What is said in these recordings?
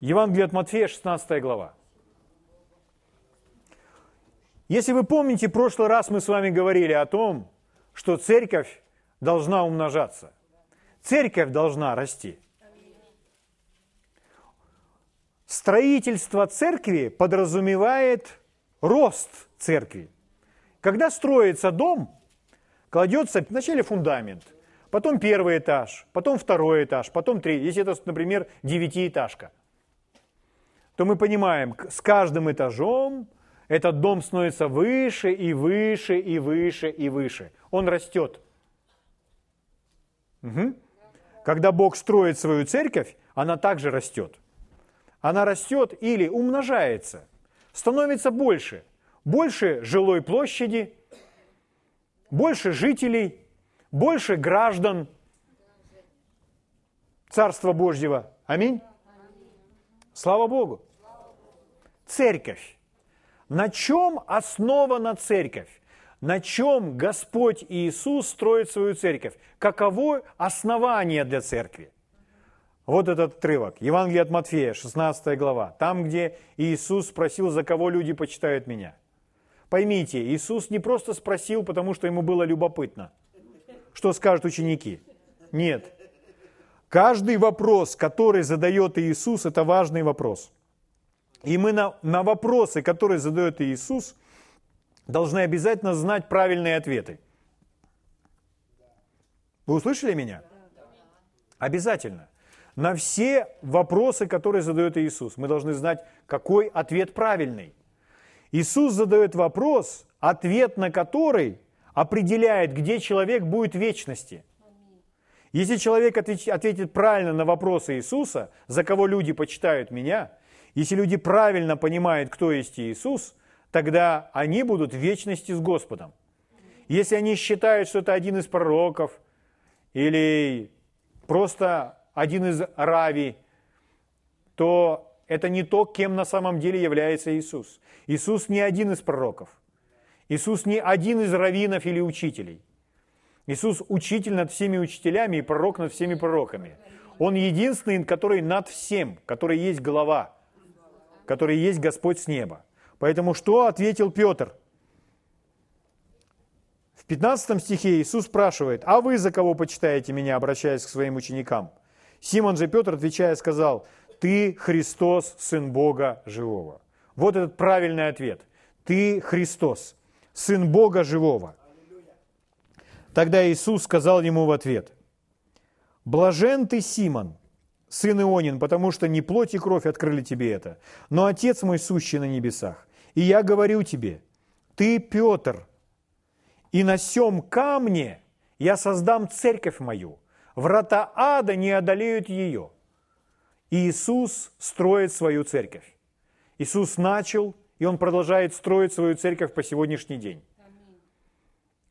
Евангелие от Матфея, 16 глава. Если вы помните, в прошлый раз мы с вами говорили о том, что церковь должна умножаться. Церковь должна расти. Строительство церкви подразумевает рост церкви. Когда строится дом, кладется вначале фундамент, потом первый этаж, потом второй этаж, потом третий. Если это, например, девятиэтажка – то мы понимаем, с каждым этажом этот дом становится выше и выше и выше и выше. Он растет. Угу. Когда Бог строит свою церковь, она также растет. Она растет или умножается, становится больше. Больше жилой площади, больше жителей, больше граждан Царства Божьего. Аминь. Слава Богу церковь. На чем основана церковь? На чем Господь Иисус строит свою церковь? Каково основание для церкви? Вот этот отрывок. Евангелие от Матфея, 16 глава. Там, где Иисус спросил, за кого люди почитают меня. Поймите, Иисус не просто спросил, потому что ему было любопытно, что скажут ученики. Нет. Каждый вопрос, который задает Иисус, это важный вопрос – и мы на, на вопросы, которые задает Иисус, должны обязательно знать правильные ответы. Вы услышали меня? Обязательно. На все вопросы, которые задает Иисус, мы должны знать, какой ответ правильный. Иисус задает вопрос, ответ на который определяет, где человек будет в вечности. Если человек ответит правильно на вопросы Иисуса, за кого люди почитают меня, если люди правильно понимают, кто есть Иисус, тогда они будут в вечности с Господом. Если они считают, что это один из пророков или просто один из рави, то это не то, кем на самом деле является Иисус. Иисус не один из пророков. Иисус не один из раввинов или учителей. Иисус учитель над всеми учителями и пророк над всеми пророками. Он единственный, который над всем, который есть голова – который есть Господь с неба. Поэтому что ответил Петр? В 15 стихе Иисус спрашивает, а вы за кого почитаете меня, обращаясь к своим ученикам? Симон же Петр, отвечая, сказал, ты Христос, Сын Бога Живого. Вот этот правильный ответ. Ты Христос, Сын Бога Живого. Тогда Иисус сказал ему в ответ, «Блажен ты, Симон, сын Ионин, потому что не плоть и кровь открыли тебе это, но Отец мой сущий на небесах. И я говорю тебе, ты Петр, и на сем камне я создам церковь мою, врата ада не одолеют ее. И Иисус строит свою церковь. Иисус начал, и Он продолжает строить свою церковь по сегодняшний день.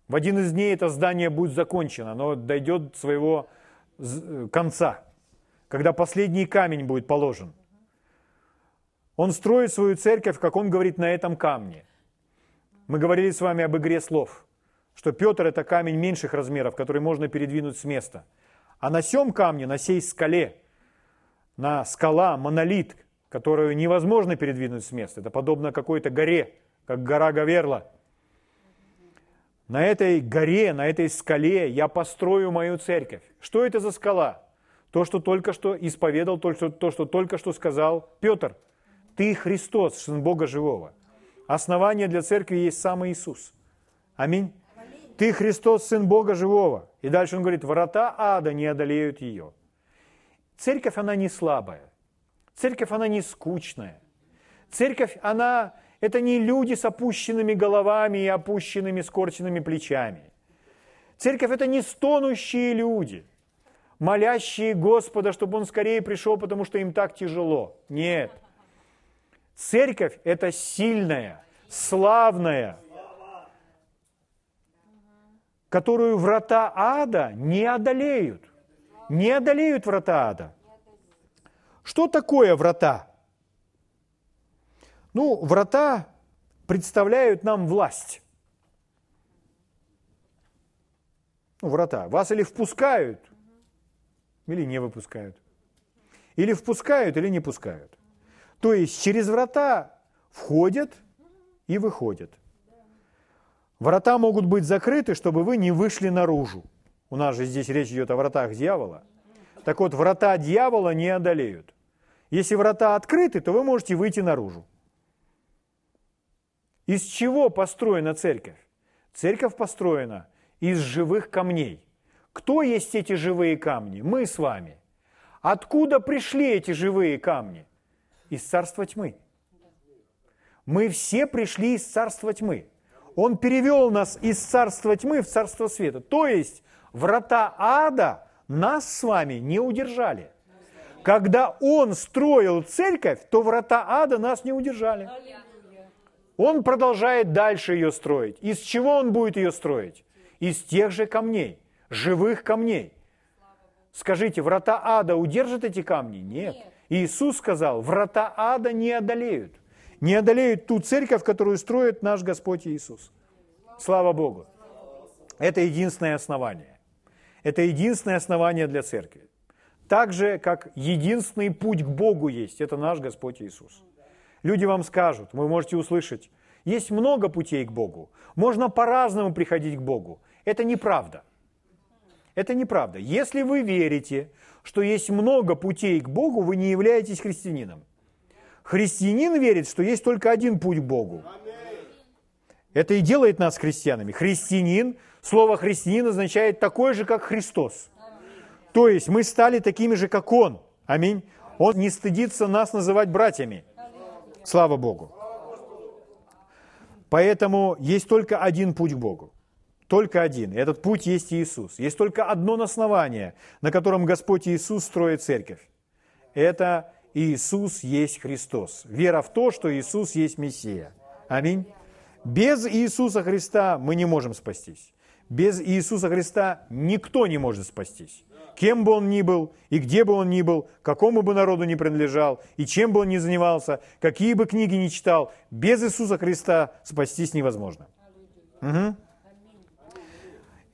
В один из дней это здание будет закончено, оно дойдет своего конца – когда последний камень будет положен. Он строит свою церковь, как он говорит, на этом камне. Мы говорили с вами об игре слов, что Петр – это камень меньших размеров, который можно передвинуть с места. А на сем камне, на сей скале, на скала, монолит, которую невозможно передвинуть с места. Это подобно какой-то горе, как гора Гаверла. На этой горе, на этой скале я построю мою церковь. Что это за скала? То, что только что исповедал, то, что, то, что только что сказал Петр. Ты Христос, Сын Бога Живого. Основание для церкви есть сам Иисус. Аминь. Ты Христос, Сын Бога Живого. И дальше он говорит, врата ада не одолеют ее. Церковь, она не слабая. Церковь, она не скучная. Церковь, она, это не люди с опущенными головами и опущенными скорченными плечами. Церковь – это не стонущие люди – молящие Господа, чтобы Он скорее пришел, потому что им так тяжело. Нет. Церковь – это сильная, славная, которую врата ада не одолеют. Не одолеют врата ада. Что такое врата? Ну, врата представляют нам власть. Ну, врата. Вас или впускают – или не выпускают. Или впускают, или не пускают. То есть через врата входят и выходят. Врата могут быть закрыты, чтобы вы не вышли наружу. У нас же здесь речь идет о вратах дьявола. Так вот, врата дьявола не одолеют. Если врата открыты, то вы можете выйти наружу. Из чего построена церковь? Церковь построена из живых камней. Кто есть эти живые камни? Мы с вами. Откуда пришли эти живые камни? Из царства тьмы. Мы все пришли из царства тьмы. Он перевел нас из царства тьмы в царство света. То есть врата ада нас с вами не удержали. Когда Он строил церковь, то врата ада нас не удержали. Он продолжает дальше ее строить. Из чего он будет ее строить? Из тех же камней, живых камней. Скажите, врата ада удержат эти камни? Нет. Иисус сказал, врата ада не одолеют. Не одолеют ту церковь, которую строит наш Господь Иисус. Слава Богу. Это единственное основание. Это единственное основание для церкви. Так же, как единственный путь к Богу есть, это наш Господь Иисус. Люди вам скажут, вы можете услышать, есть много путей к Богу. Можно по-разному приходить к Богу. Это неправда. Это неправда. Если вы верите, что есть много путей к Богу, вы не являетесь христианином. Христианин верит, что есть только один путь к Богу. Это и делает нас христианами. Христианин, слово христианин означает такой же, как Христос. То есть мы стали такими же, как Он. Аминь. Он не стыдится нас называть братьями. Слава Богу. Поэтому есть только один путь к Богу. Только один. Этот путь есть Иисус. Есть только одно основание, на котором Господь Иисус строит церковь. Это Иисус есть Христос. Вера в то, что Иисус есть Мессия. Аминь. Без Иисуса Христа мы не можем спастись. Без Иисуса Христа никто не может спастись кем бы он ни был, и где бы он ни был, какому бы народу ни принадлежал, и чем бы он ни занимался, какие бы книги ни читал, без Иисуса Христа спастись невозможно. Угу.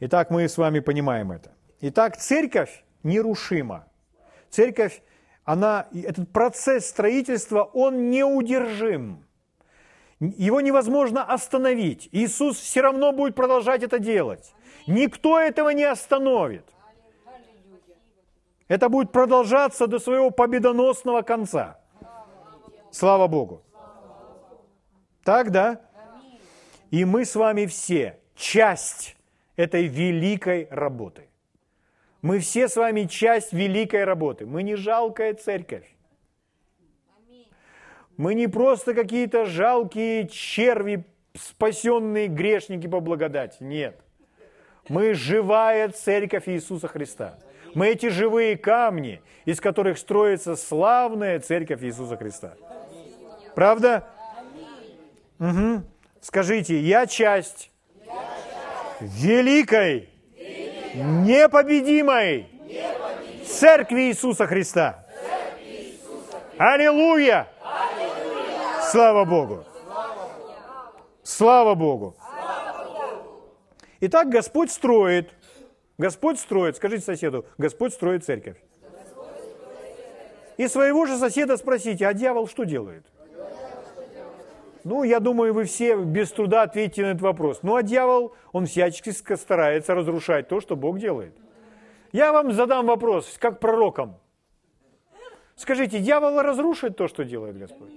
Итак, мы с вами понимаем это. Итак, церковь нерушима. Церковь, она, этот процесс строительства, он неудержим. Его невозможно остановить. Иисус все равно будет продолжать это делать. Никто этого не остановит. Это будет продолжаться до своего победоносного конца. Слава Богу. Так, да? И мы с вами все часть этой великой работы. Мы все с вами часть великой работы. Мы не жалкая церковь. Мы не просто какие-то жалкие черви, спасенные грешники по благодати. Нет. Мы живая церковь Иисуса Христа. Мы эти живые камни, из которых строится славная церковь Иисуса Христа. Правда? Угу. Скажите, я часть великой, непобедимой церкви Иисуса Христа. Аллилуйя! Слава Богу! Слава Богу! Итак, Господь строит Господь строит, скажите соседу, Господь строит церковь. И своего же соседа спросите, а дьявол что делает? Ну, я думаю, вы все без труда ответите на этот вопрос. Ну, а дьявол, он всячески старается разрушать то, что Бог делает. Я вам задам вопрос, как пророкам. Скажите, дьявол разрушит то, что делает Господь?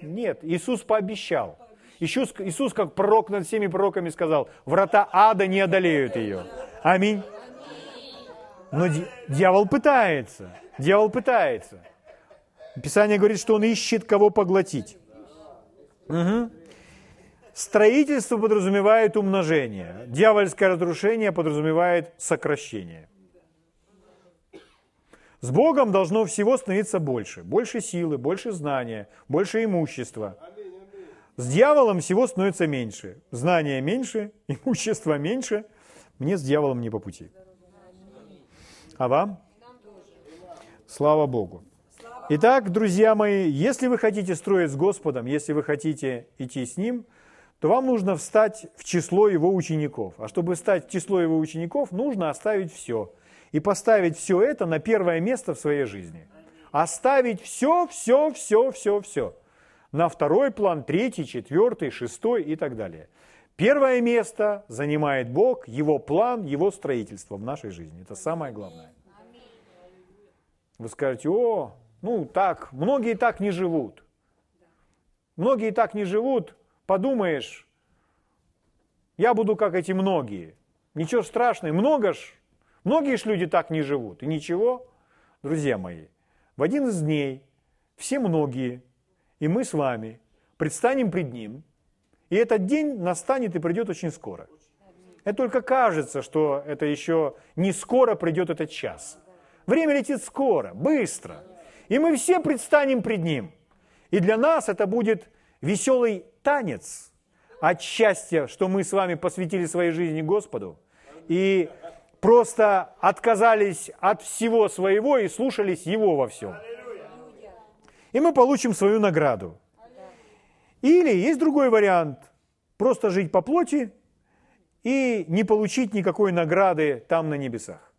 Нет. Иисус пообещал. Иисус, Иисус, как пророк над всеми пророками, сказал, врата ада не одолеют ее. Аминь. Но дьявол пытается. Дьявол пытается. Писание говорит, что он ищет кого поглотить. Угу. Строительство подразумевает умножение. Дьявольское разрушение подразумевает сокращение. С Богом должно всего становиться больше. Больше силы, больше знания, больше имущества. С дьяволом всего становится меньше. Знания меньше, имущества меньше – мне с дьяволом не по пути. А вам? Слава Богу. Итак, друзья мои, если вы хотите строить с Господом, если вы хотите идти с Ним, то вам нужно встать в число Его учеников. А чтобы встать в число Его учеников, нужно оставить все. И поставить все это на первое место в своей жизни. оставить все, все, все, все, все. На второй план, третий, четвертый, шестой и так далее. Первое место занимает Бог, Его план, Его строительство в нашей жизни. Это самое главное. Вы скажете, о, ну так, многие так не живут. Многие так не живут, подумаешь, я буду как эти многие. Ничего страшного, много ж, многие ж люди так не живут. И ничего, друзья мои, в один из дней все многие, и мы с вами, предстанем пред Ним, и этот день настанет и придет очень скоро. Это только кажется, что это еще не скоро придет этот час. Время летит скоро, быстро. И мы все предстанем пред Ним. И для нас это будет веселый танец от счастья, что мы с вами посвятили своей жизни Господу. И просто отказались от всего своего и слушались Его во всем. И мы получим свою награду. Или есть другой вариант. Просто жить по плоти и не получить никакой награды там на небесах.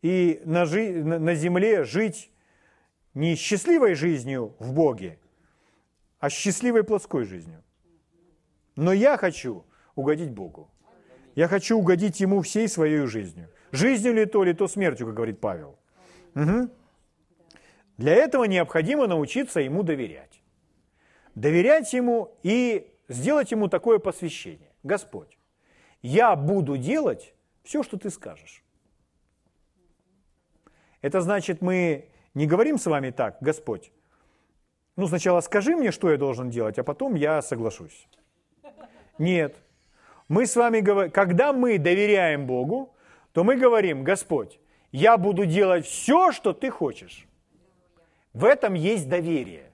И на, жи- на земле жить не счастливой жизнью в Боге, а счастливой плотской жизнью. Но я хочу угодить Богу. Я хочу угодить Ему всей своей жизнью. Жизнью ли то, ли то смертью, как говорит Павел. Угу. Для этого необходимо научиться Ему доверять. Доверять Ему и сделать Ему такое посвящение. Господь, я буду делать все, что Ты скажешь. Это значит, мы не говорим с вами так, Господь, ну сначала скажи мне, что я должен делать, а потом я соглашусь. Нет. Мы с вами говорим, когда мы доверяем Богу, то мы говорим, Господь, я буду делать все, что ты хочешь. В этом есть доверие.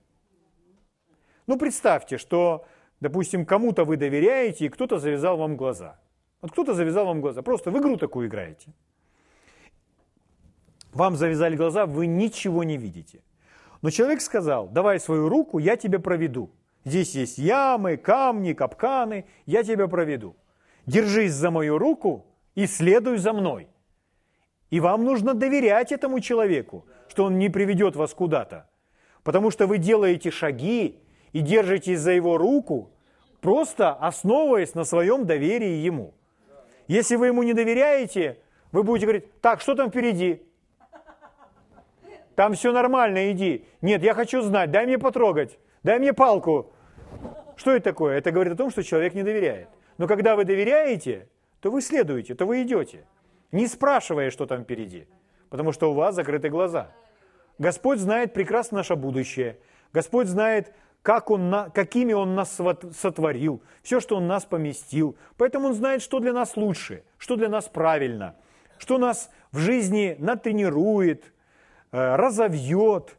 Ну, представьте, что, допустим, кому-то вы доверяете, и кто-то завязал вам глаза. Вот кто-то завязал вам глаза. Просто в игру такую играете. Вам завязали глаза, вы ничего не видите. Но человек сказал, давай свою руку, я тебя проведу. Здесь есть ямы, камни, капканы, я тебя проведу. Держись за мою руку и следуй за мной. И вам нужно доверять этому человеку, что он не приведет вас куда-то. Потому что вы делаете шаги и держитесь за его руку, просто основываясь на своем доверии ему. Если вы ему не доверяете, вы будете говорить, так, что там впереди? Там все нормально, иди. Нет, я хочу знать, дай мне потрогать, дай мне палку. Что это такое? Это говорит о том, что человек не доверяет. Но когда вы доверяете, то вы следуете, то вы идете, не спрашивая, что там впереди, потому что у вас закрыты глаза. Господь знает прекрасно наше будущее. Господь знает, как он, какими Он нас сотворил, все, что Он нас поместил. Поэтому Он знает, что для нас лучше, что для нас правильно, что нас в жизни натренирует, разовьет,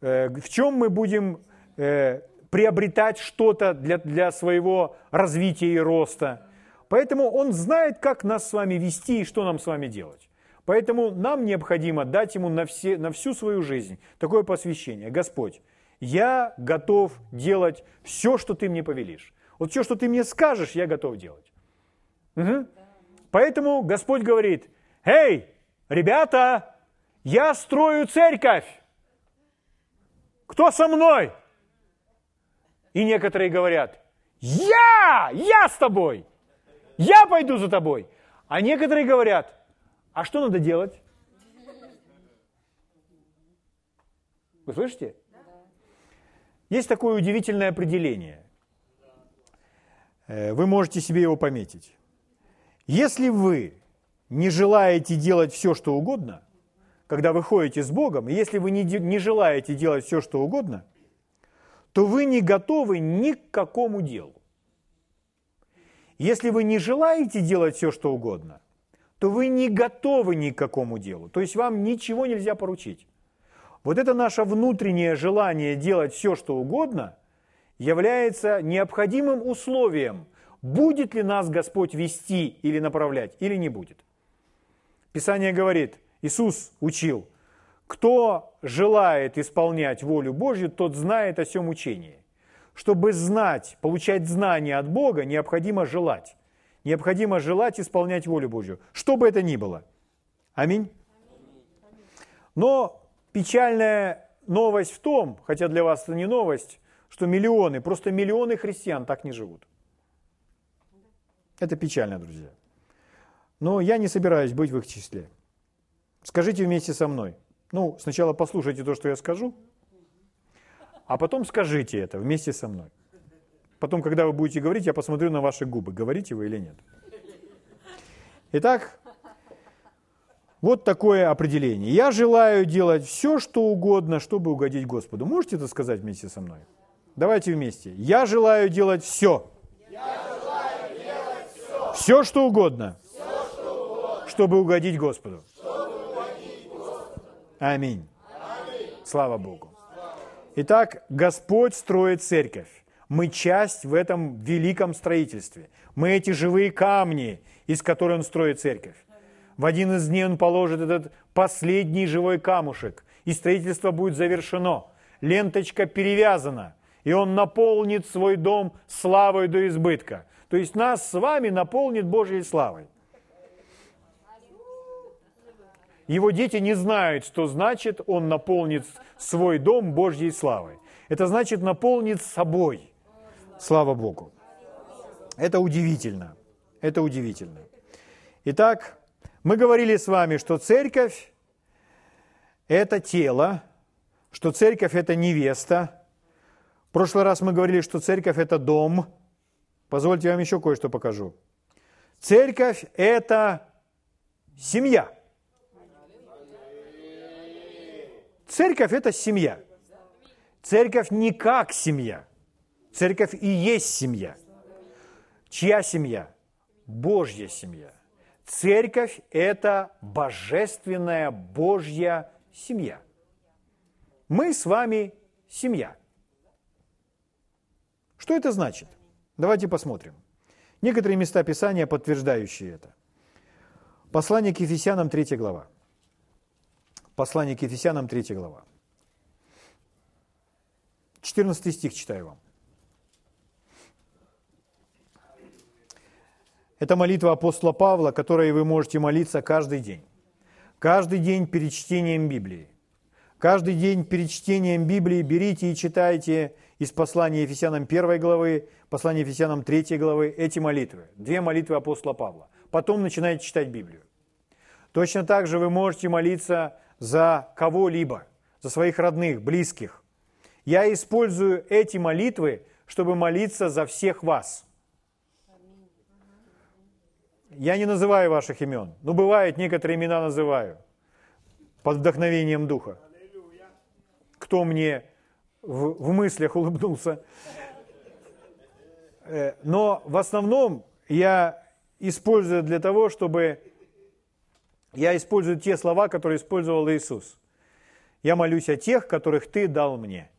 э, в чем мы будем э, приобретать что-то для, для своего развития и роста. Поэтому он знает, как нас с вами вести и что нам с вами делать. Поэтому нам необходимо дать ему на, все, на всю свою жизнь такое посвящение. Господь, я готов делать все, что ты мне повелишь. Вот все, что ты мне скажешь, я готов делать. Угу. Поэтому Господь говорит, эй, ребята, я строю церковь. Кто со мной? И некоторые говорят, я, я с тобой, я пойду за тобой. А некоторые говорят, а что надо делать? Вы слышите? Есть такое удивительное определение. Э, вы можете себе его пометить. Если вы не желаете делать все, что угодно, когда вы ходите с Богом, и если вы не, не желаете делать все, что угодно, то вы не готовы ни к какому делу. Если вы не желаете делать все, что угодно, то вы не готовы ни к какому делу. То есть вам ничего нельзя поручить. Вот это наше внутреннее желание делать все, что угодно, является необходимым условием, будет ли нас Господь вести или направлять, или не будет. Писание говорит – Иисус учил, кто желает исполнять волю Божью, тот знает о всем учении. Чтобы знать, получать знания от Бога, необходимо желать. Необходимо желать исполнять волю Божью, что бы это ни было. Аминь. Но печальная новость в том, хотя для вас это не новость, что миллионы, просто миллионы христиан так не живут. Это печально, друзья. Но я не собираюсь быть в их числе. Скажите вместе со мной. Ну, сначала послушайте то, что я скажу, а потом скажите это вместе со мной. Потом, когда вы будете говорить, я посмотрю на ваши губы, говорите вы или нет. Итак, вот такое определение. Я желаю делать все, что угодно, чтобы угодить Господу. Можете это сказать вместе со мной? Давайте вместе. Я желаю делать все. Желаю делать все. Все, что угодно. Все, что угодно. Чтобы угодить Господу. Аминь. Слава Богу. Итак, Господь строит церковь. Мы часть в этом великом строительстве. Мы эти живые камни, из которых Он строит церковь. В один из дней Он положит этот последний живой камушек, и строительство будет завершено. Ленточка перевязана, и Он наполнит свой дом славой до избытка. То есть нас с вами наполнит Божьей славой. Его дети не знают, что значит он наполнит свой дом Божьей славой. Это значит наполнит собой. Слава Богу. Это удивительно. Это удивительно. Итак, мы говорили с вами, что церковь – это тело, что церковь – это невеста. В прошлый раз мы говорили, что церковь – это дом. Позвольте я вам еще кое-что покажу. Церковь – это семья – Церковь – это семья. Церковь не как семья. Церковь и есть семья. Чья семья? Божья семья. Церковь – это божественная Божья семья. Мы с вами семья. Что это значит? Давайте посмотрим. Некоторые места Писания, подтверждающие это. Послание к Ефесянам, 3 глава. Послание к Ефесянам, 3 глава. 14 стих читаю вам. Это молитва апостола Павла, которой вы можете молиться каждый день. Каждый день перед чтением Библии. Каждый день перед чтением Библии берите и читайте из послания Ефесянам 1 главы, послания Ефесянам 3 главы эти молитвы. Две молитвы апостола Павла. Потом начинайте читать Библию. Точно так же вы можете молиться за кого-либо, за своих родных, близких. Я использую эти молитвы, чтобы молиться за всех вас. Я не называю ваших имен. Ну, бывает, некоторые имена называю под вдохновением Духа. Кто мне в, в мыслях улыбнулся. Э, но в основном я использую для того, чтобы я использую те слова, которые использовал Иисус. Я молюсь о тех, которых Ты дал мне.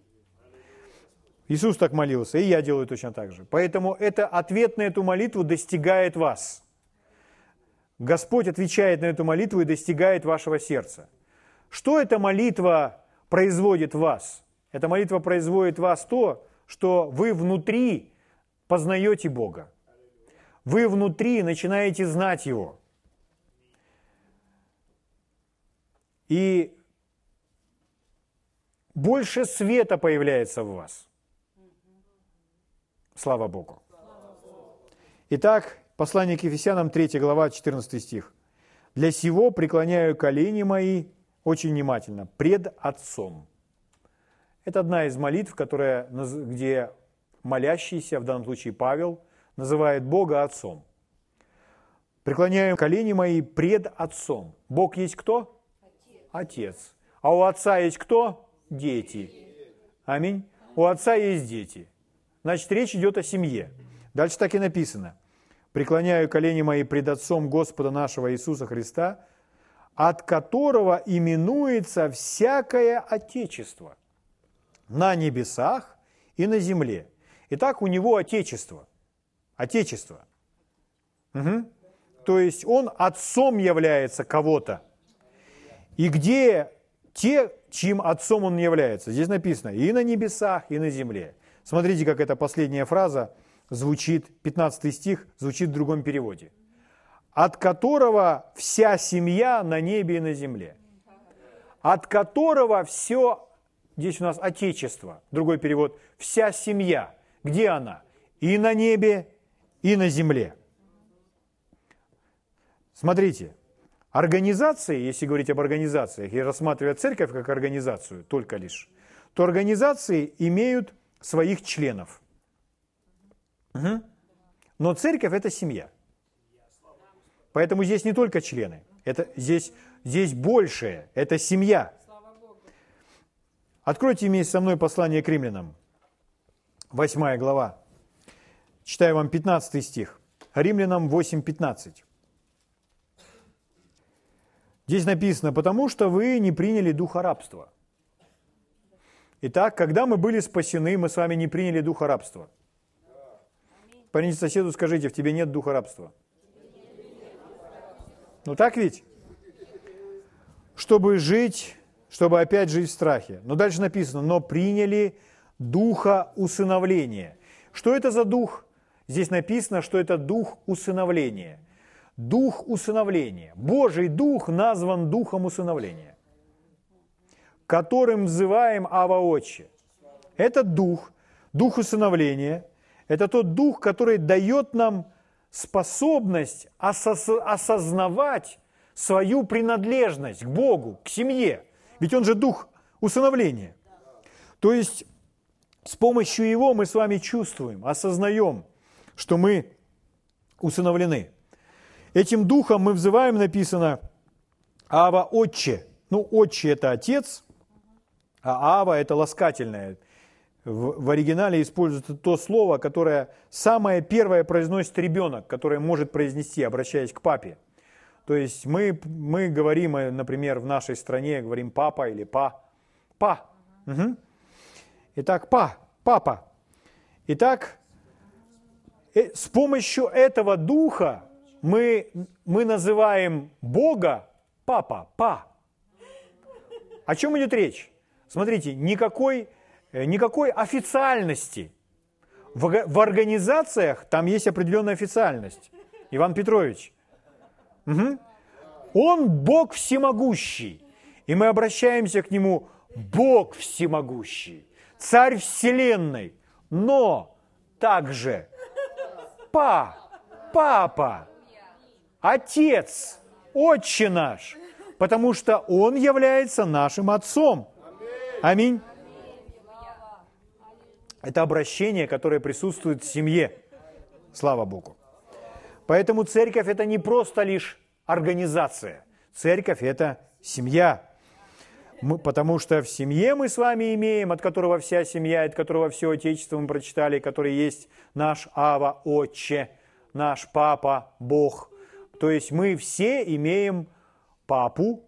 Иисус так молился, и я делаю точно так же. Поэтому это ответ на эту молитву достигает вас. Господь отвечает на эту молитву и достигает вашего сердца. Что эта молитва производит в вас? Эта молитва производит в вас то, что вы внутри познаете Бога. Вы внутри начинаете знать Его. И больше света появляется в вас. Слава Богу. Итак, послание к Ефесянам, 3 глава, 14 стих. «Для сего преклоняю колени мои очень внимательно пред Отцом». Это одна из молитв, которая, где молящийся, в данном случае Павел, называет Бога Отцом. «Преклоняю колени мои пред Отцом». Бог есть кто? Отец. А у отца есть кто? Дети. Аминь. У отца есть дети. Значит, речь идет о семье. Дальше так и написано. «Преклоняю колени мои пред Отцом Господа нашего Иисуса Христа, от которого именуется всякое Отечество на небесах и на земле». Итак, у него Отечество. Отечество. Угу. То есть он отцом является кого-то – и где те, чьим отцом он является. Здесь написано и на небесах, и на земле. Смотрите, как эта последняя фраза звучит, 15 стих звучит в другом переводе. От которого вся семья на небе и на земле. От которого все здесь у нас отечество, другой перевод, вся семья. Где она? И на небе, и на земле. Смотрите, организации, если говорить об организациях и рассматривать церковь как организацию только лишь, то организации имеют своих членов. Угу. Но церковь – это семья. Поэтому здесь не только члены, это здесь, здесь большее, это семья. Откройте вместе со мной послание к римлянам, 8 глава. Читаю вам 15 стих. Римлянам 8.15. Здесь написано, потому что вы не приняли духа рабства. Итак, когда мы были спасены, мы с вами не приняли духа рабства. Парень соседу скажите, в тебе нет духа рабства. Ну так ведь? Чтобы жить, чтобы опять жить в страхе. Но дальше написано, но приняли духа усыновления. Что это за дух? Здесь написано, что это дух усыновления. Дух усыновления. Божий дух назван духом усыновления, которым взываем Ава Отче. Этот дух, дух усыновления, это тот дух, который дает нам способность осознавать свою принадлежность к Богу, к семье. Ведь он же дух усыновления. То есть с помощью его мы с вами чувствуем, осознаем, что мы усыновлены. Этим духом мы взываем, написано, Ава Отче. Ну, Отче – это Отец, а Ава – это ласкательное – в, в оригинале используется то слово, которое самое первое произносит ребенок, которое может произнести, обращаясь к папе. То есть мы, мы говорим, э, например, в нашей стране говорим папа или па. Па. Угу. Итак, па, папа. Итак, э, с помощью этого духа мы, мы называем Бога папа, па. О чем идет речь? Смотрите, никакой Э, никакой официальности. В, в организациях там есть определенная официальность. Иван Петрович. Угу. Он Бог всемогущий. И мы обращаемся к Нему, Бог всемогущий, Царь Вселенной. Но также Па, Папа, Отец, Отче наш, потому что Он является нашим Отцом. Аминь. Это обращение, которое присутствует в семье. Слава Богу. Поэтому церковь это не просто лишь организация. Церковь это семья. Мы, потому что в семье мы с вами имеем, от которого вся семья, от которого все Отечество мы прочитали, который есть наш Ава, Отче, наш Папа, Бог. То есть мы все имеем Папу,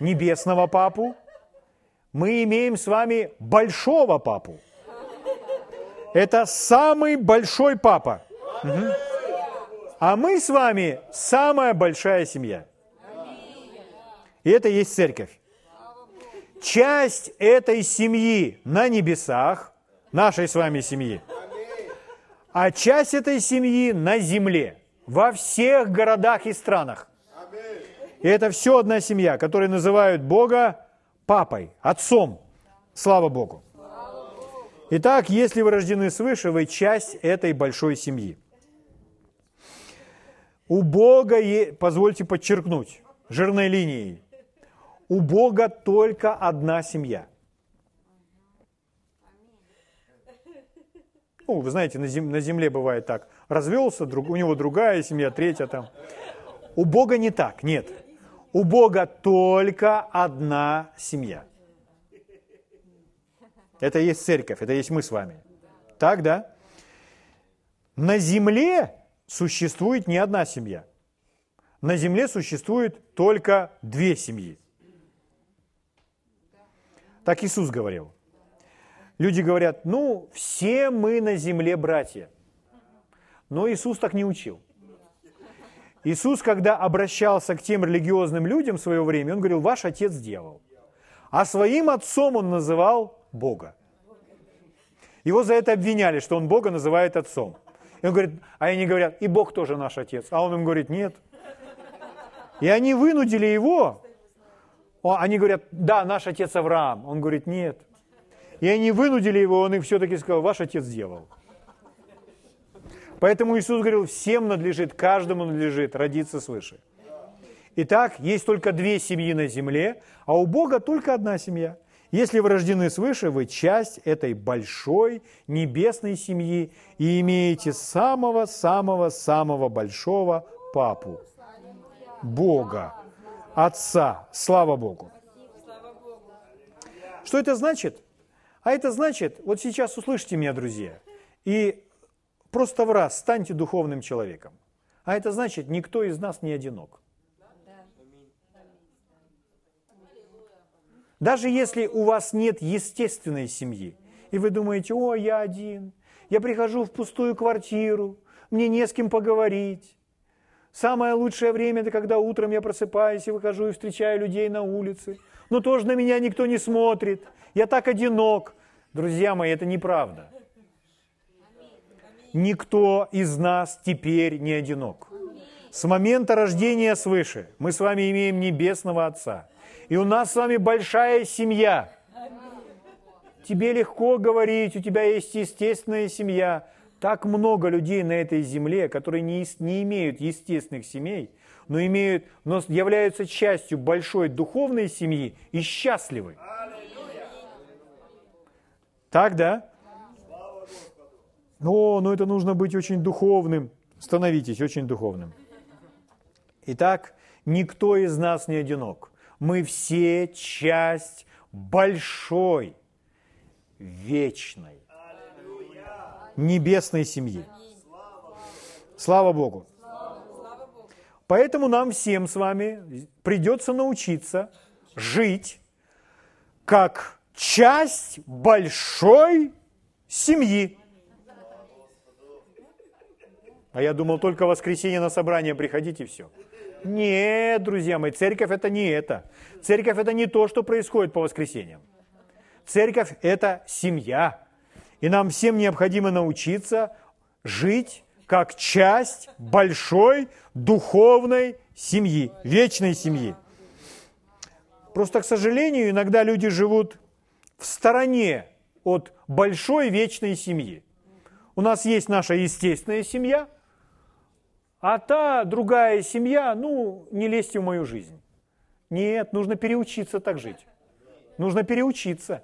небесного Папу, мы имеем с вами большого Папу – это самый большой папа. Угу. А мы с вами самая большая семья. И это есть церковь. Часть этой семьи на небесах, нашей с вами семьи, а часть этой семьи на земле, во всех городах и странах. И это все одна семья, которую называют Бога папой, отцом. Слава Богу. Итак, если вы рождены свыше, вы часть этой большой семьи. У Бога, позвольте подчеркнуть, жирной линией, у Бога только одна семья. Ну, вы знаете, на земле бывает так. Развелся, друг, у него другая семья, третья там. У Бога не так, нет. У Бога только одна семья. Это и есть церковь, это и есть мы с вами. Так, да? На земле существует не одна семья. На земле существует только две семьи. Так Иисус говорил. Люди говорят, ну, все мы на земле братья. Но Иисус так не учил. Иисус, когда обращался к тем религиозным людям в свое время, он говорил, ваш отец дьявол. А своим отцом он называл Бога. Его за это обвиняли, что он Бога называет отцом. И он говорит, а они говорят, и Бог тоже наш отец. А он им говорит, нет. И они вынудили его Они говорят, да, наш отец Авраам. Он говорит, нет. И они вынудили его, он их все-таки сказал, ваш отец дьявол. Поэтому Иисус говорил, всем надлежит, каждому надлежит родиться свыше. Итак, есть только две семьи на земле, а у Бога только одна семья. Если вы рождены свыше, вы часть этой большой небесной семьи и имеете самого-самого-самого большого папу, Бога, Отца. Слава Богу. Что это значит? А это значит, вот сейчас услышите меня, друзья, и Просто в раз станьте духовным человеком. А это значит, никто из нас не одинок. Даже если у вас нет естественной семьи, и вы думаете, о, я один, я прихожу в пустую квартиру, мне не с кем поговорить. Самое лучшее время – это когда утром я просыпаюсь и выхожу и встречаю людей на улице. Но тоже на меня никто не смотрит. Я так одинок. Друзья мои, это неправда никто из нас теперь не одинок. С момента рождения свыше мы с вами имеем Небесного Отца. И у нас с вами большая семья. Тебе легко говорить, у тебя есть естественная семья. Так много людей на этой земле, которые не, не имеют естественных семей, но, имеют, но являются частью большой духовной семьи и счастливы. Так, да? О, ну это нужно быть очень духовным. Становитесь очень духовным. Итак, никто из нас не одинок. Мы все часть большой, вечной, небесной семьи. Слава Богу. Поэтому нам всем с вами придется научиться жить как часть большой семьи. А я думал, только в воскресенье на собрание приходите и все. Нет, друзья мои, церковь это не это. Церковь это не то, что происходит по воскресеньям. Церковь это семья. И нам всем необходимо научиться жить как часть большой духовной семьи, вечной семьи. Просто, к сожалению, иногда люди живут в стороне от большой вечной семьи. У нас есть наша естественная семья – а та другая семья, ну, не лезьте в мою жизнь. Нет, нужно переучиться так жить. Нужно переучиться.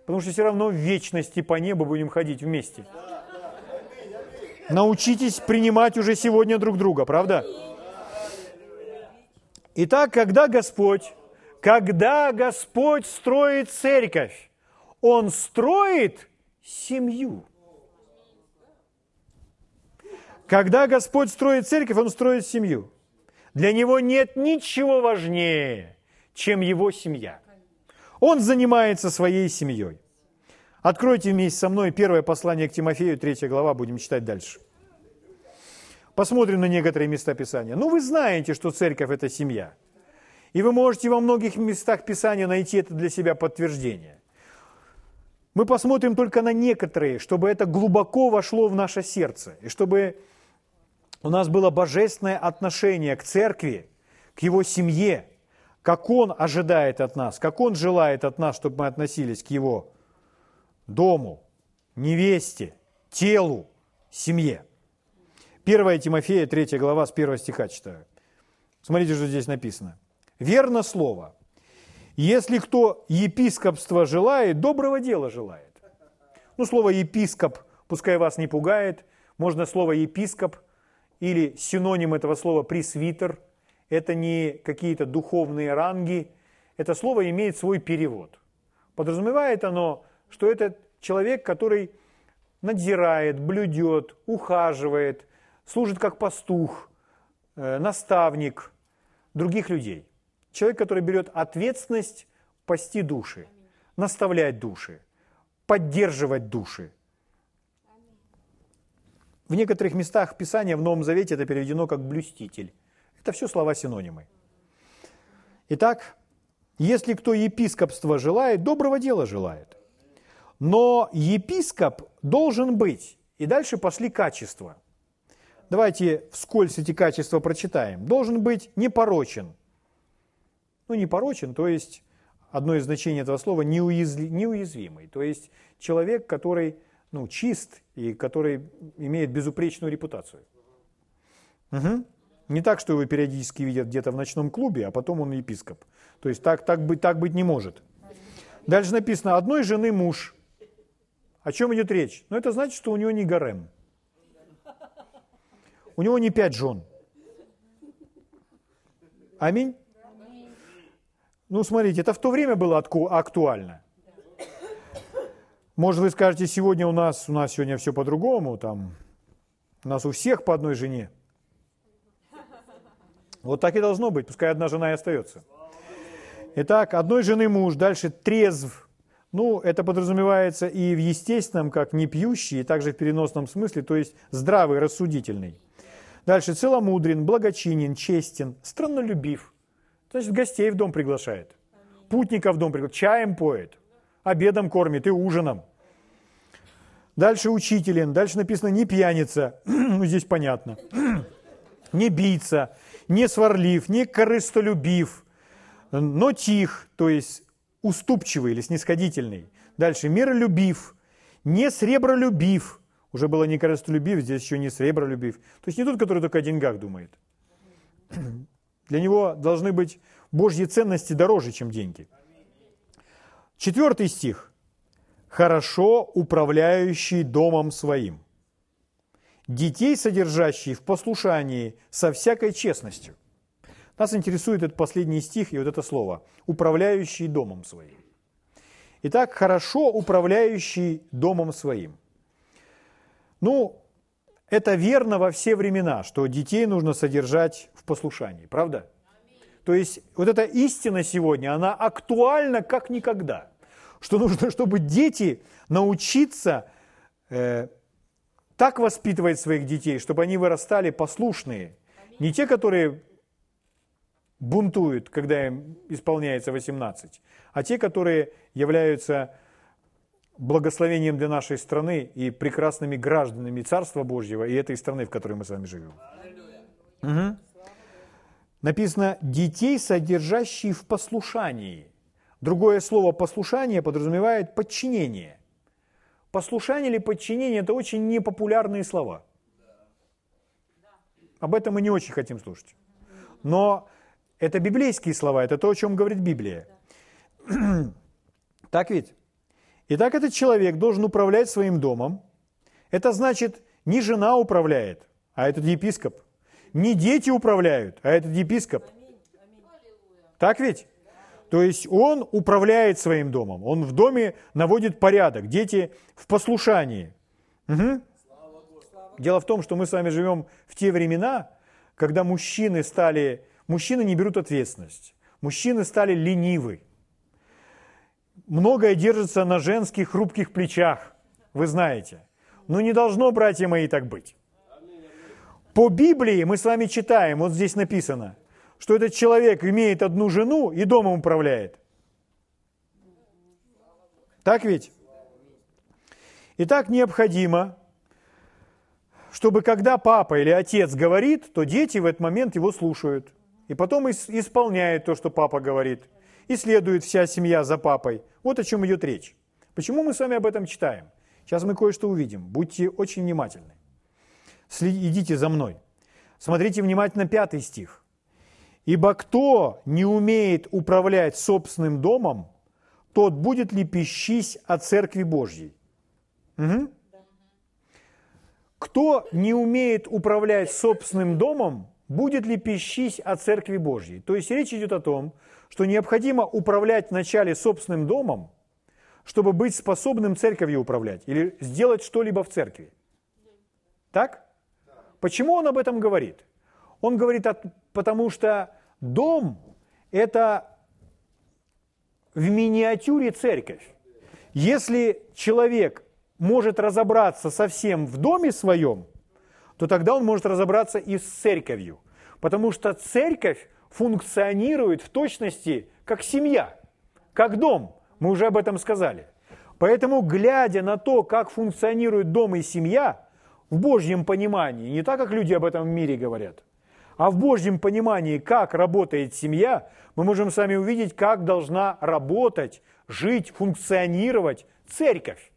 Потому что все равно в вечности по небу будем ходить вместе. Научитесь принимать уже сегодня друг друга, правда? Итак, когда Господь, когда Господь строит церковь, Он строит семью. Когда Господь строит церковь, Он строит семью. Для Него нет ничего важнее, чем Его семья. Он занимается своей семьей. Откройте вместе со мной первое послание к Тимофею, третья глава, будем читать дальше. Посмотрим на некоторые места Писания. Ну, вы знаете, что церковь – это семья. И вы можете во многих местах Писания найти это для себя подтверждение. Мы посмотрим только на некоторые, чтобы это глубоко вошло в наше сердце, и чтобы у нас было божественное отношение к церкви, к его семье, как он ожидает от нас, как он желает от нас, чтобы мы относились к его дому, невесте, телу, семье. 1 Тимофея, 3 глава, с 1 стиха читаю. Смотрите, что здесь написано. «Верно слово. Если кто епископство желает, доброго дела желает». Ну, слово «епископ» пускай вас не пугает. Можно слово «епископ» или синоним этого слова пресвитер, это не какие-то духовные ранги, это слово имеет свой перевод. Подразумевает оно, что это человек, который надзирает, блюдет, ухаживает, служит как пастух, э, наставник других людей. Человек, который берет ответственность пасти души, наставлять души, поддерживать души, в некоторых местах Писания в Новом Завете это переведено как «блюститель». Это все слова-синонимы. Итак, если кто епископство желает, доброго дела желает. Но епископ должен быть. И дальше пошли качества. Давайте вскользь эти качества прочитаем. Должен быть непорочен. ну, не порочен, то есть одно из значений этого слова неуязвимый, то есть человек, который ну, чист и который имеет безупречную репутацию. Угу. Не так, что его периодически видят где-то в ночном клубе, а потом он епископ. То есть так, так, быть, так быть не может. Дальше написано, одной жены муж. О чем идет речь? Ну, это значит, что у него не гарем. У него не пять жен. Аминь. Ну, смотрите, это в то время было актуально. Может, вы скажете, сегодня у нас, у нас сегодня все по-другому, там, у нас у всех по одной жене. Вот так и должно быть, пускай одна жена и остается. Итак, одной жены муж, дальше трезв. Ну, это подразумевается и в естественном, как не пьющий, и также в переносном смысле, то есть здравый, рассудительный. Дальше целомудрен, благочинен, честен, страннолюбив. Значит, гостей в дом приглашает. Путников в дом приглашает. Чаем поет. Обедом кормит и ужином. Дальше учителен. Дальше написано не пьяница. ну, здесь понятно. не бийца, не сварлив, не корыстолюбив, но тих, то есть уступчивый или снисходительный. Дальше миролюбив, не сребролюбив, уже было не корыстолюбив, здесь еще не сребролюбив. То есть не тот, который только о деньгах думает. Для него должны быть Божьи ценности дороже, чем деньги. Четвертый стих. «Хорошо управляющий домом своим, детей, содержащий в послушании со всякой честностью». Нас интересует этот последний стих и вот это слово «управляющий домом своим». Итак, хорошо управляющий домом своим. Ну, это верно во все времена, что детей нужно содержать в послушании, правда? То есть вот эта истина сегодня, она актуальна как никогда. Что нужно, чтобы дети научиться э, так воспитывать своих детей, чтобы они вырастали послушные. Не те, которые бунтуют, когда им исполняется 18, а те, которые являются благословением для нашей страны и прекрасными гражданами Царства Божьего и этой страны, в которой мы с вами живем. Угу. Написано «детей, содержащие в послушании». Другое слово «послушание» подразумевает подчинение. Послушание или подчинение – это очень непопулярные слова. Об этом мы не очень хотим слушать. Но это библейские слова, это то, о чем говорит Библия. Так ведь? Итак, этот человек должен управлять своим домом. Это значит, не жена управляет, а этот епископ. Не дети управляют, а этот епископ. Так ведь? То есть он управляет своим домом, он в доме наводит порядок, дети в послушании. Угу. Дело в том, что мы с вами живем в те времена, когда мужчины стали, мужчины не берут ответственность, мужчины стали ленивы, многое держится на женских хрупких плечах, вы знаете. Но не должно, братья мои, так быть. По Библии мы с вами читаем, вот здесь написано, что этот человек имеет одну жену и домом управляет. Так ведь? И так необходимо, чтобы когда папа или отец говорит, то дети в этот момент его слушают. И потом исполняют то, что папа говорит. И следует вся семья за папой – вот о чем идет речь. Почему мы с вами об этом читаем? Сейчас мы кое-что увидим. Будьте очень внимательны. Идите за мной. Смотрите внимательно пятый стих. «Ибо кто не умеет управлять собственным домом, тот будет ли пищись о Церкви Божьей?» угу. Кто не умеет управлять собственным домом, будет ли пищись о Церкви Божьей? То есть речь идет о том, что необходимо управлять вначале собственным домом, чтобы быть способным церковью управлять или сделать что-либо в церкви. Так? Почему он об этом говорит? Он говорит, потому что дом – это в миниатюре церковь. Если человек может разобраться совсем в доме своем, то тогда он может разобраться и с церковью. Потому что церковь функционирует в точности как семья, как дом. Мы уже об этом сказали. Поэтому, глядя на то, как функционирует дом и семья, в Божьем понимании, не так, как люди об этом в мире говорят, А в Божьем понимании, как работает семья, мы можем с вами увидеть, как должна работать, жить, функционировать церковь.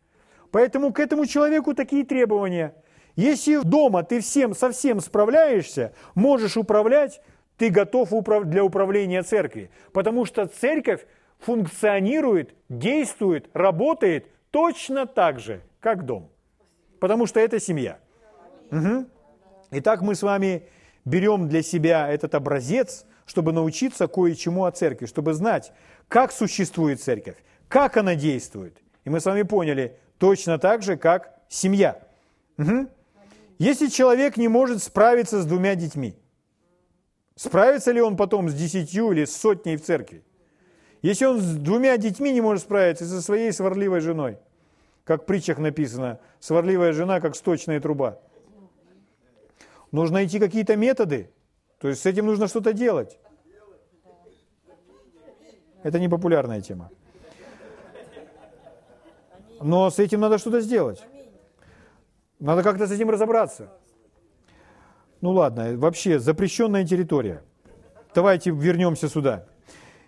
Поэтому к этому человеку такие требования. Если дома ты всем совсем справляешься, можешь управлять, ты готов для управления церкви. Потому что церковь функционирует, действует, работает точно так же, как дом. Потому что это семья. Угу. Итак, мы с вами берем для себя этот образец, чтобы научиться кое-чему о церкви, чтобы знать, как существует церковь, как она действует. И мы с вами поняли, точно так же, как семья. Угу. Если человек не может справиться с двумя детьми, справится ли он потом с десятью или с сотней в церкви? Если он с двумя детьми не может справиться, со своей сварливой женой, как в притчах написано, сварливая жена, как сточная труба. Нужно найти какие-то методы, то есть с этим нужно что-то делать. Это не популярная тема. Но с этим надо что-то сделать. Надо как-то с этим разобраться. Ну ладно, вообще запрещенная территория. Давайте вернемся сюда.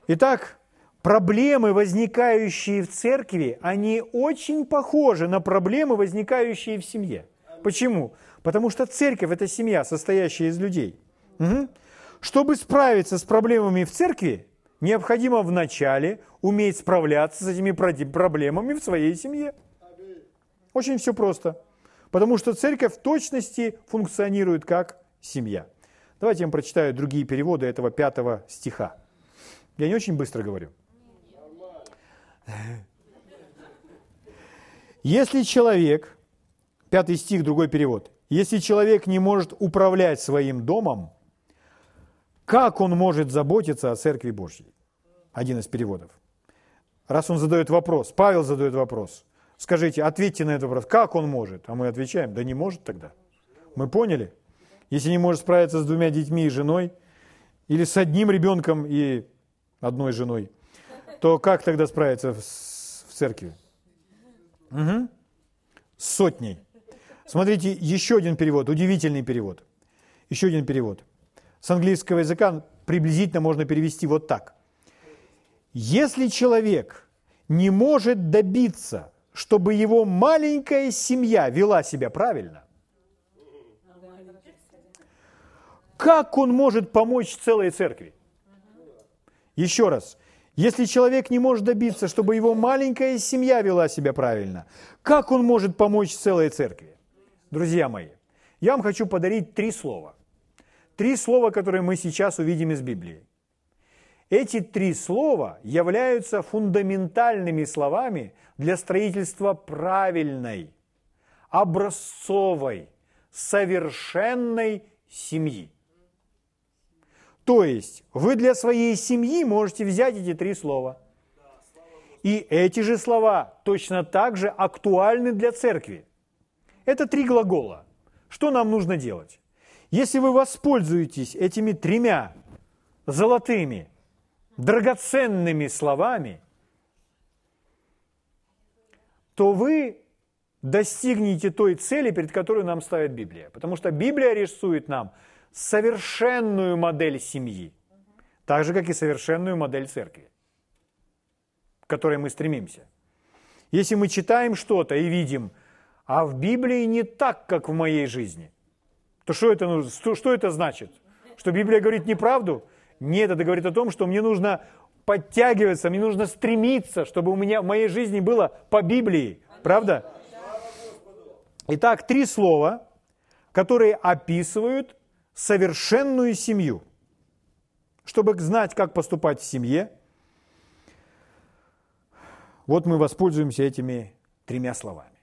Итак, проблемы, возникающие в церкви, они очень похожи на проблемы, возникающие в семье. Почему? Потому что церковь – это семья, состоящая из людей. Угу. Чтобы справиться с проблемами в церкви, необходимо вначале уметь справляться с этими проблемами в своей семье. Очень все просто. Потому что церковь в точности функционирует как семья. Давайте я вам прочитаю другие переводы этого пятого стиха. Я не очень быстро говорю. Если человек, пятый стих, другой перевод, если человек не может управлять своим домом, как он может заботиться о Церкви Божьей? Один из переводов. Раз он задает вопрос, Павел задает вопрос, скажите, ответьте на этот вопрос, как он может? А мы отвечаем, да не может тогда. Мы поняли? Если не может справиться с двумя детьми и женой, или с одним ребенком и одной женой, то как тогда справиться в, церкви? Угу. С сотней. Смотрите, еще один перевод, удивительный перевод. Еще один перевод с английского языка приблизительно можно перевести вот так. Если человек не может добиться, чтобы его маленькая семья вела себя правильно, как он может помочь целой церкви? Еще раз, если человек не может добиться, чтобы его маленькая семья вела себя правильно, как он может помочь целой церкви? Друзья мои, я вам хочу подарить три слова. Три слова, которые мы сейчас увидим из Библии. Эти три слова являются фундаментальными словами для строительства правильной, образцовой, совершенной семьи. То есть вы для своей семьи можете взять эти три слова. И эти же слова точно так же актуальны для церкви. Это три глагола. Что нам нужно делать? Если вы воспользуетесь этими тремя золотыми, драгоценными словами, то вы достигнете той цели, перед которой нам ставит Библия. Потому что Библия рисует нам совершенную модель семьи, так же, как и совершенную модель церкви, к которой мы стремимся. Если мы читаем что-то и видим, а в Библии не так, как в моей жизни – то что это, что, это значит? Что Библия говорит неправду? Нет, это говорит о том, что мне нужно подтягиваться, мне нужно стремиться, чтобы у меня в моей жизни было по Библии. Правда? Итак, три слова, которые описывают совершенную семью. Чтобы знать, как поступать в семье, вот мы воспользуемся этими тремя словами.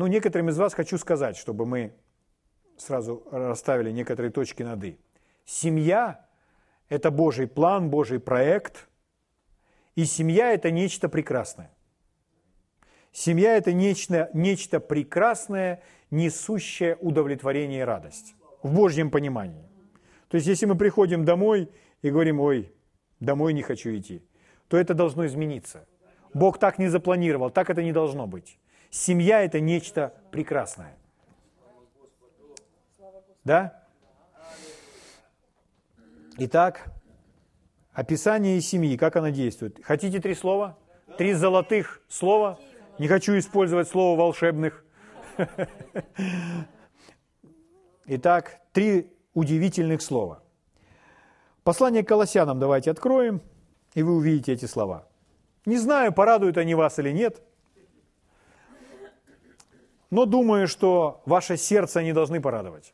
Ну, некоторым из вас хочу сказать, чтобы мы сразу расставили некоторые точки над «и». Семья – это Божий план, Божий проект, и семья – это нечто прекрасное. Семья – это нечто, нечто прекрасное, несущее удовлетворение и радость в Божьем понимании. То есть, если мы приходим домой и говорим, ой, домой не хочу идти, то это должно измениться. Бог так не запланировал, так это не должно быть. Семья – это нечто прекрасное. Да? Итак, описание семьи, как она действует. Хотите три слова? Три золотых слова? Не хочу использовать слово волшебных. Итак, три удивительных слова. Послание к Колоссянам давайте откроем, и вы увидите эти слова. Не знаю, порадуют они вас или нет, но думаю, что ваше сердце они должны порадовать.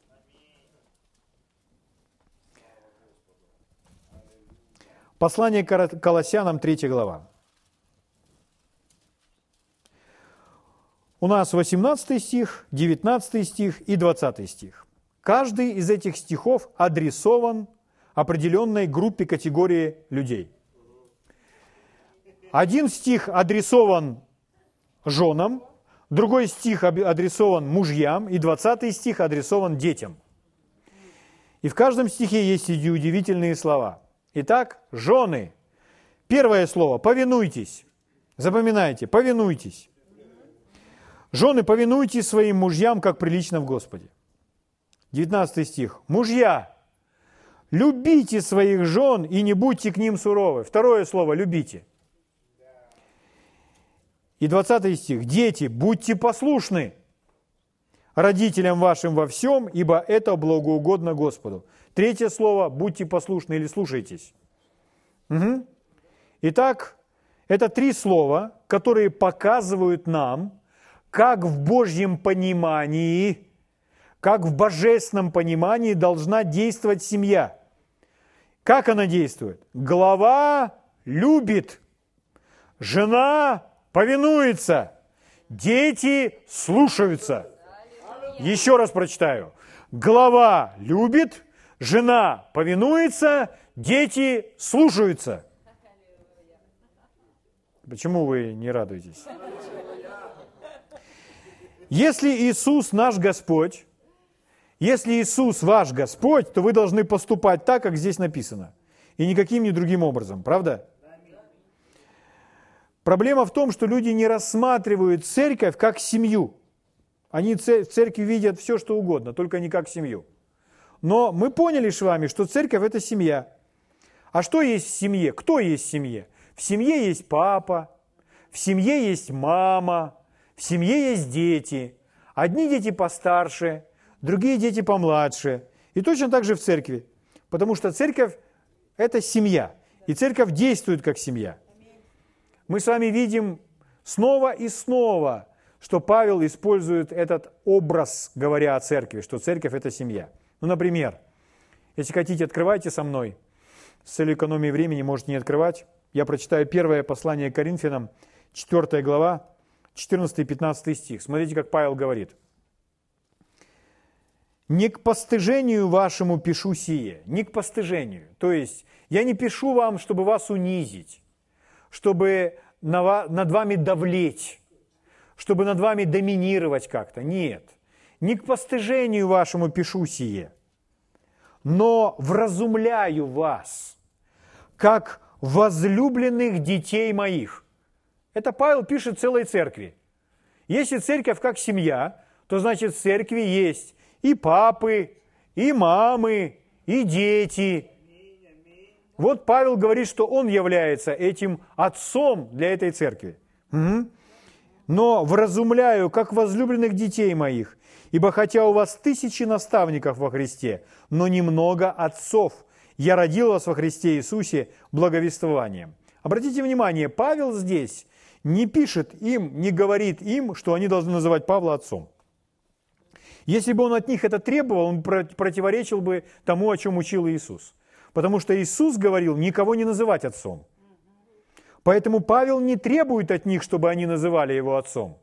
Послание к Колоссянам, 3 глава. У нас 18 стих, 19 стих и 20 стих. Каждый из этих стихов адресован определенной группе категории людей. Один стих адресован женам, другой стих адресован мужьям, и 20 стих адресован детям. И в каждом стихе есть эти удивительные слова. Итак, жены. Первое слово – повинуйтесь. Запоминайте, повинуйтесь. Жены, повинуйтесь своим мужьям, как прилично в Господе. 19 стих. Мужья, любите своих жен и не будьте к ним суровы. Второе слово – любите. И 20 стих. Дети, будьте послушны родителям вашим во всем, ибо это благоугодно Господу. Третье слово – будьте послушны или слушайтесь. Угу. Итак, это три слова, которые показывают нам, как в Божьем понимании, как в божественном понимании должна действовать семья. Как она действует? Глава любит, жена повинуется, дети слушаются. Еще раз прочитаю. Глава любит, жена повинуется, дети слушаются. Почему вы не радуетесь? Если Иисус наш Господь, если Иисус ваш Господь, то вы должны поступать так, как здесь написано. И никаким ни другим образом. Правда? Проблема в том, что люди не рассматривают церковь как семью. Они в церкви видят все, что угодно, только не как семью. Но мы поняли с вами, что церковь – это семья. А что есть в семье? Кто есть в семье? В семье есть папа, в семье есть мама, в семье есть дети. Одни дети постарше, другие дети помладше. И точно так же в церкви. Потому что церковь – это семья. И церковь действует как семья. Мы с вами видим снова и снова, что Павел использует этот образ, говоря о церкви, что церковь – это семья. Ну, например, если хотите, открывайте со мной. С целью экономии времени можете не открывать. Я прочитаю первое послание Коринфянам, 4 глава, 14 и 15 стих. Смотрите, как Павел говорит. «Не к постыжению вашему пишу сие». Не к постыжению. То есть, я не пишу вам, чтобы вас унизить, чтобы над вами давлеть, чтобы над вами доминировать как-то. Нет. Не к постыжению вашему пишу сие, но вразумляю вас, как возлюбленных детей моих. Это Павел пишет целой церкви. Если церковь как семья, то значит в церкви есть и папы, и мамы, и дети. Вот Павел говорит, что он является этим отцом для этой церкви. Угу. Но вразумляю, как возлюбленных детей моих, ибо хотя у вас тысячи наставников во Христе, но немного отцов. Я родил вас во Христе Иисусе благовествованием. Обратите внимание, Павел здесь не пишет им, не говорит им, что они должны называть Павла отцом. Если бы он от них это требовал, он противоречил бы тому, о чем учил Иисус. Потому что Иисус говорил никого не называть отцом. Поэтому Павел не требует от них, чтобы они называли его отцом.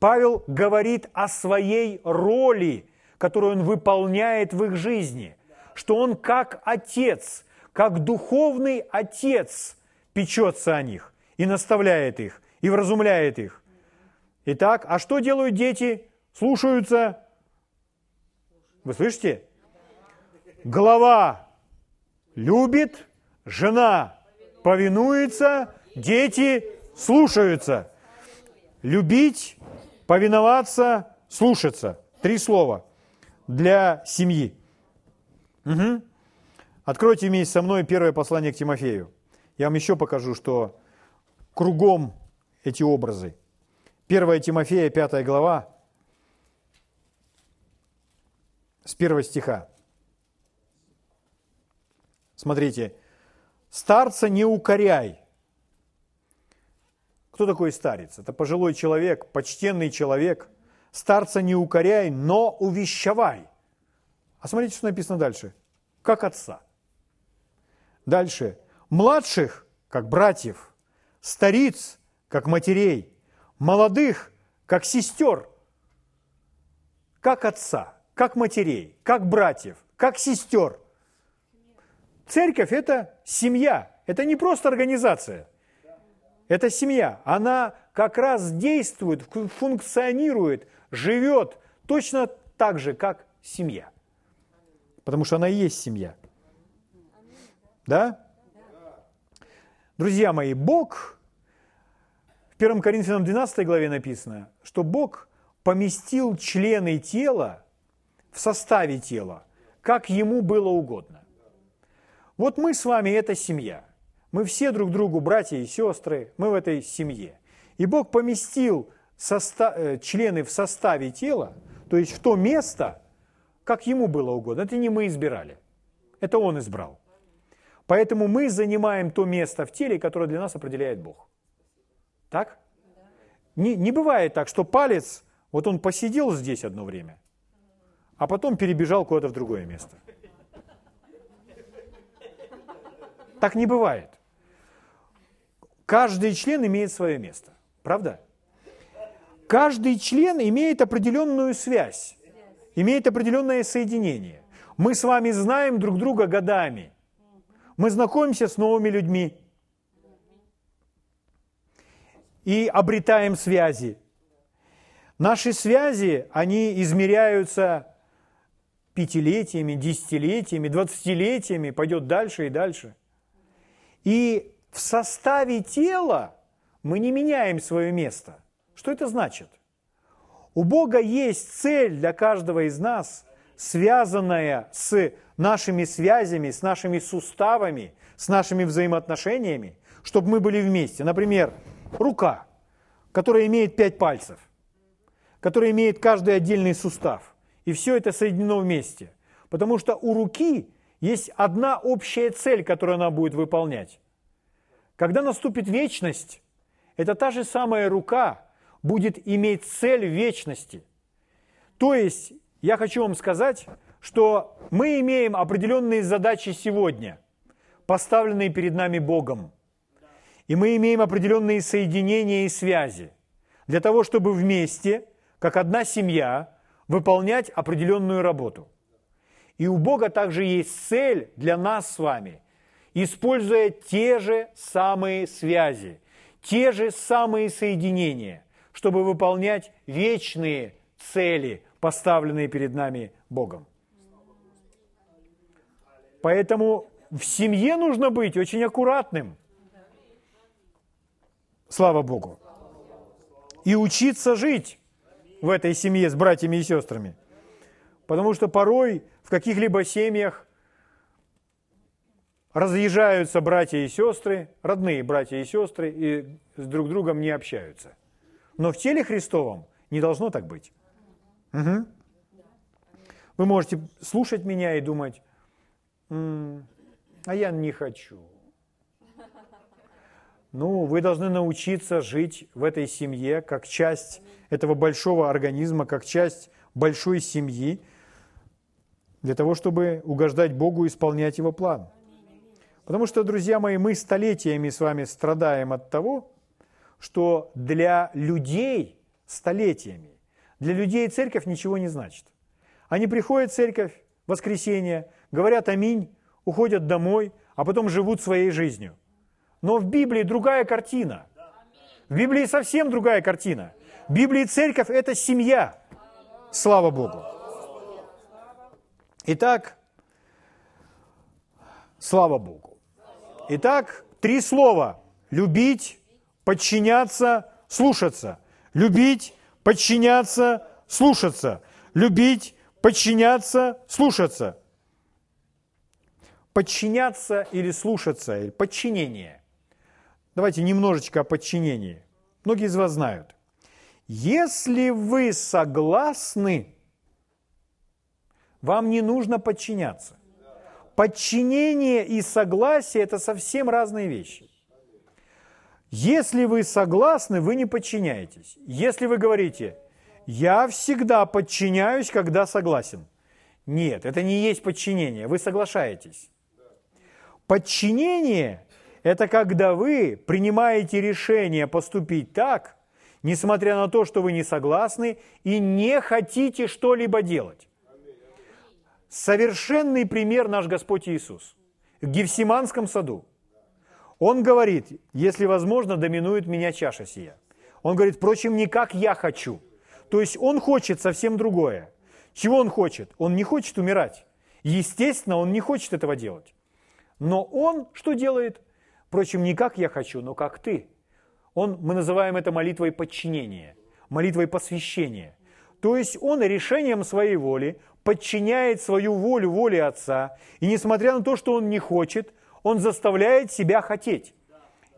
Павел говорит о своей роли, которую он выполняет в их жизни, что он как отец, как духовный отец печется о них и наставляет их, и вразумляет их. Итак, а что делают дети? Слушаются. Вы слышите? Глава любит, жена повинуется, дети слушаются. Любить, повиноваться, слушаться. Три слова для семьи. Угу. Откройте вместе со мной первое послание к Тимофею. Я вам еще покажу, что кругом эти образы. 1 Тимофея, 5 глава, с первого стиха. Смотрите, старца не укоряй. Кто такой старец? Это пожилой человек, почтенный человек. Старца не укоряй, но увещевай. А смотрите, что написано дальше. Как отца. Дальше. Младших, как братьев. Стариц, как матерей. Молодых, как сестер. Как отца как матерей, как братьев, как сестер. Церковь – это семья, это не просто организация. Это семья. Она как раз действует, функционирует, живет точно так же, как семья. Потому что она и есть семья. Да? Друзья мои, Бог, в 1 Коринфянам 12 главе написано, что Бог поместил члены тела в составе тела, как ему было угодно. Вот мы с вами – это семья. Мы все друг другу братья и сестры, мы в этой семье. И Бог поместил состав, э, члены в составе тела, то есть в то место, как ему было угодно. Это не мы избирали, это он избрал. Поэтому мы занимаем то место в теле, которое для нас определяет Бог. Так? Не, не бывает так, что палец, вот он посидел здесь одно время, а потом перебежал куда-то в другое место. Так не бывает. Каждый член имеет свое место. Правда? Каждый член имеет определенную связь, имеет определенное соединение. Мы с вами знаем друг друга годами. Мы знакомимся с новыми людьми и обретаем связи. Наши связи, они измеряются пятилетиями, десятилетиями, двадцатилетиями, пойдет дальше и дальше. И в составе тела мы не меняем свое место. Что это значит? У Бога есть цель для каждого из нас, связанная с нашими связями, с нашими суставами, с нашими взаимоотношениями, чтобы мы были вместе. Например, рука, которая имеет пять пальцев, которая имеет каждый отдельный сустав. И все это соединено вместе. Потому что у руки есть одна общая цель, которую она будет выполнять. Когда наступит вечность, это та же самая рука будет иметь цель вечности. То есть, я хочу вам сказать, что мы имеем определенные задачи сегодня, поставленные перед нами Богом. И мы имеем определенные соединения и связи для того, чтобы вместе, как одна семья, выполнять определенную работу. И у Бога также есть цель для нас с вами, используя те же самые связи, те же самые соединения, чтобы выполнять вечные цели, поставленные перед нами Богом. Поэтому в семье нужно быть очень аккуратным. Слава Богу. И учиться жить в этой семье с братьями и сестрами. Потому что порой в каких-либо семьях разъезжаются братья и сестры, родные братья и сестры, и с друг другом не общаются. Но в теле Христовом не должно так быть. Угу. Вы можете слушать меня и думать, М, а я не хочу. Ну, вы должны научиться жить в этой семье как часть этого большого организма, как часть большой семьи, для того, чтобы угождать Богу и исполнять Его план. Потому что, друзья мои, мы столетиями с вами страдаем от того, что для людей столетиями, для людей церковь ничего не значит. Они приходят в церковь в воскресенье, говорят аминь, уходят домой, а потом живут своей жизнью. Но в Библии другая картина. В Библии совсем другая картина. В Библии церковь – это семья. Слава Богу. Итак, слава Богу. Итак, три слова. Любить, подчиняться, слушаться. Любить, подчиняться, слушаться. Любить, подчиняться, слушаться. подчиняться или слушаться, или подчинение. Давайте немножечко о подчинении. Многие из вас знают. Если вы согласны, вам не нужно подчиняться. Подчинение и согласие – это совсем разные вещи. Если вы согласны, вы не подчиняетесь. Если вы говорите, я всегда подчиняюсь, когда согласен. Нет, это не есть подчинение, вы соглашаетесь. Подчинение – это когда вы принимаете решение поступить так, несмотря на то, что вы не согласны и не хотите что-либо делать. Совершенный пример наш Господь Иисус. В Гефсиманском саду. Он говорит, если возможно, доминует меня чаша сия. Он говорит, впрочем, не как я хочу. То есть он хочет совсем другое. Чего он хочет? Он не хочет умирать. Естественно, он не хочет этого делать. Но он что делает? Впрочем, не как я хочу, но как ты. Он, мы называем это молитвой подчинения, молитвой посвящения. То есть он решением своей воли подчиняет свою волю воле Отца, и несмотря на то, что он не хочет, он заставляет себя хотеть.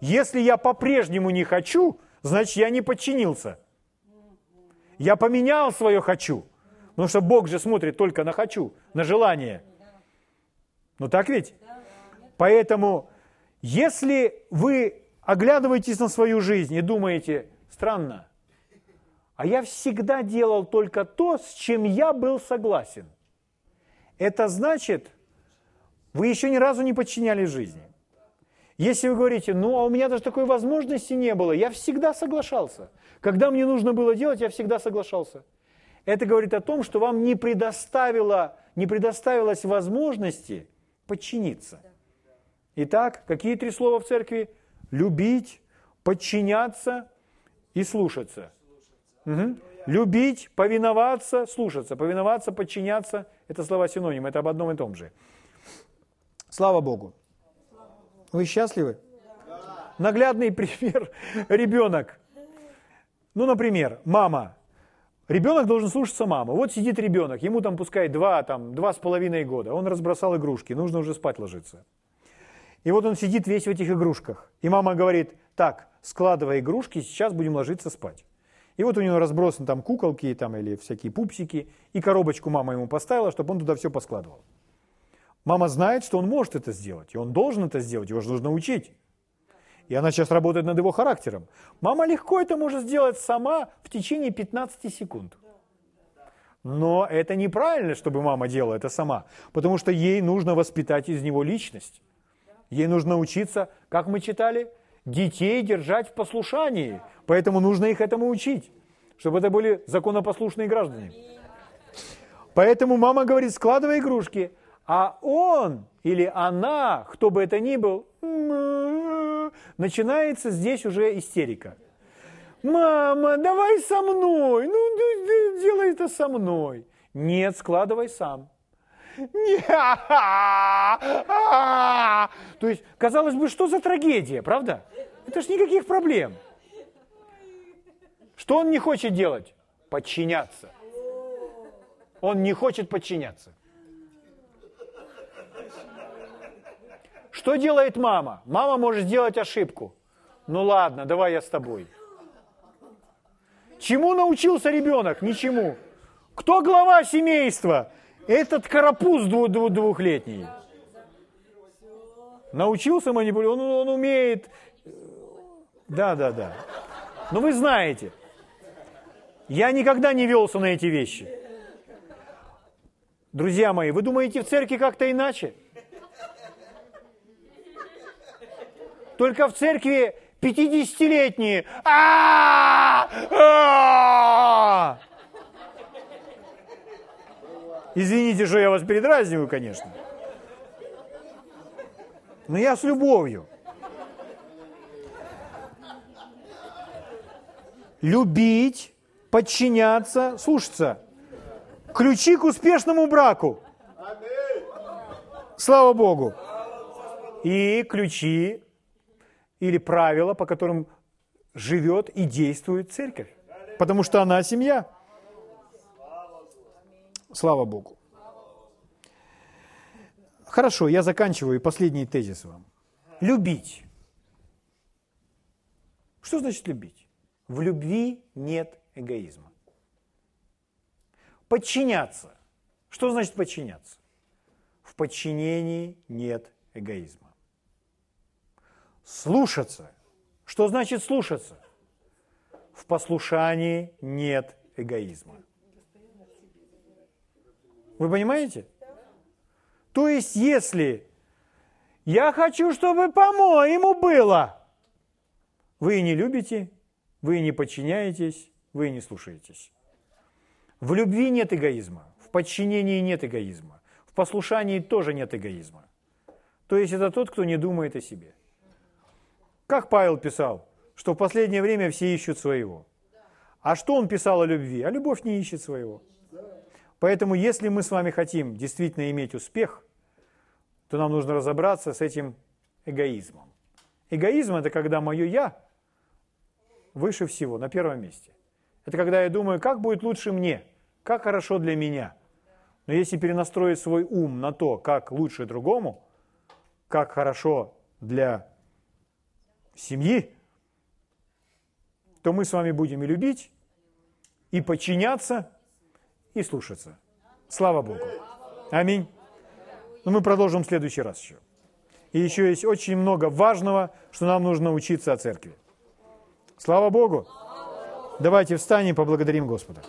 Если я по-прежнему не хочу, значит, я не подчинился. Я поменял свое «хочу», потому что Бог же смотрит только на «хочу», на желание. Ну так ведь? Поэтому, если вы оглядываетесь на свою жизнь и думаете, странно, а я всегда делал только то, с чем я был согласен. Это значит, вы еще ни разу не подчинялись жизни. Если вы говорите, ну а у меня даже такой возможности не было, я всегда соглашался. Когда мне нужно было делать, я всегда соглашался. Это говорит о том, что вам не, предоставило, не предоставилось возможности подчиниться. Итак, какие три слова в церкви? Любить, подчиняться и слушаться. Угу. Любить, повиноваться, слушаться. Повиноваться, подчиняться – это слова синонимы, это об одном и том же. Слава Богу. Вы счастливы? Наглядный пример – ребенок. Ну, например, мама. Ребенок должен слушаться маму. Вот сидит ребенок, ему там пускай два, там, два с половиной года. Он разбросал игрушки, нужно уже спать ложиться. И вот он сидит весь в этих игрушках. И мама говорит, так, складывай игрушки, сейчас будем ложиться спать. И вот у него разбросаны там куколки там, или всякие пупсики, и коробочку мама ему поставила, чтобы он туда все поскладывал. Мама знает, что он может это сделать, и он должен это сделать, его же нужно учить. И она сейчас работает над его характером. Мама легко это может сделать сама в течение 15 секунд. Но это неправильно, чтобы мама делала это сама, потому что ей нужно воспитать из него личность. Ей нужно учиться, как мы читали, детей держать в послушании. Поэтому нужно их этому учить, чтобы это были законопослушные граждане. Поэтому мама говорит, складывай игрушки, а он или она, кто бы это ни был, начинается здесь уже истерика. Мама, давай со мной, ну делай это со мной. Нет, складывай сам. То есть, казалось бы, что за трагедия, правда? Это ж никаких проблем. Что он не хочет делать? Подчиняться. Он не хочет подчиняться. Что делает мама? Мама может сделать ошибку. Ну ладно, давай я с тобой. Чему научился ребенок? Ничему. Кто глава семейства? Этот карапуз двухлетний. Научился манипулировать, он, он умеет. Да, да, да. Но вы знаете, я никогда не велся на эти вещи. Друзья мои, вы думаете в церкви как-то иначе? Только в церкви 50-летние. Извините, что я вас передразниваю, конечно. Но я с любовью. Любить, подчиняться, слушаться. Ключи к успешному браку. Слава Богу. И ключи или правила, по которым живет и действует церковь. Потому что она семья. Слава Богу. Хорошо, я заканчиваю последний тезис вам. Любить. Что значит любить? В любви нет эгоизма. Подчиняться. Что значит подчиняться? В подчинении нет эгоизма. Слушаться. Что значит слушаться? В послушании нет эгоизма. Вы понимаете? То есть, если я хочу, чтобы по-моему было, вы не любите, вы не подчиняетесь, вы не слушаетесь. В любви нет эгоизма, в подчинении нет эгоизма, в послушании тоже нет эгоизма. То есть это тот, кто не думает о себе. Как Павел писал, что в последнее время все ищут своего. А что он писал о любви? А любовь не ищет своего. Поэтому если мы с вами хотим действительно иметь успех, то нам нужно разобраться с этим эгоизмом. Эгоизм – это когда мое «я» выше всего, на первом месте. Это когда я думаю, как будет лучше мне, как хорошо для меня. Но если перенастроить свой ум на то, как лучше другому, как хорошо для семьи, то мы с вами будем и любить, и подчиняться, и слушаться. Слава Богу. Аминь. Но мы продолжим в следующий раз еще. И еще есть очень много важного, что нам нужно учиться о церкви. Слава Богу. Давайте встанем и поблагодарим Господа.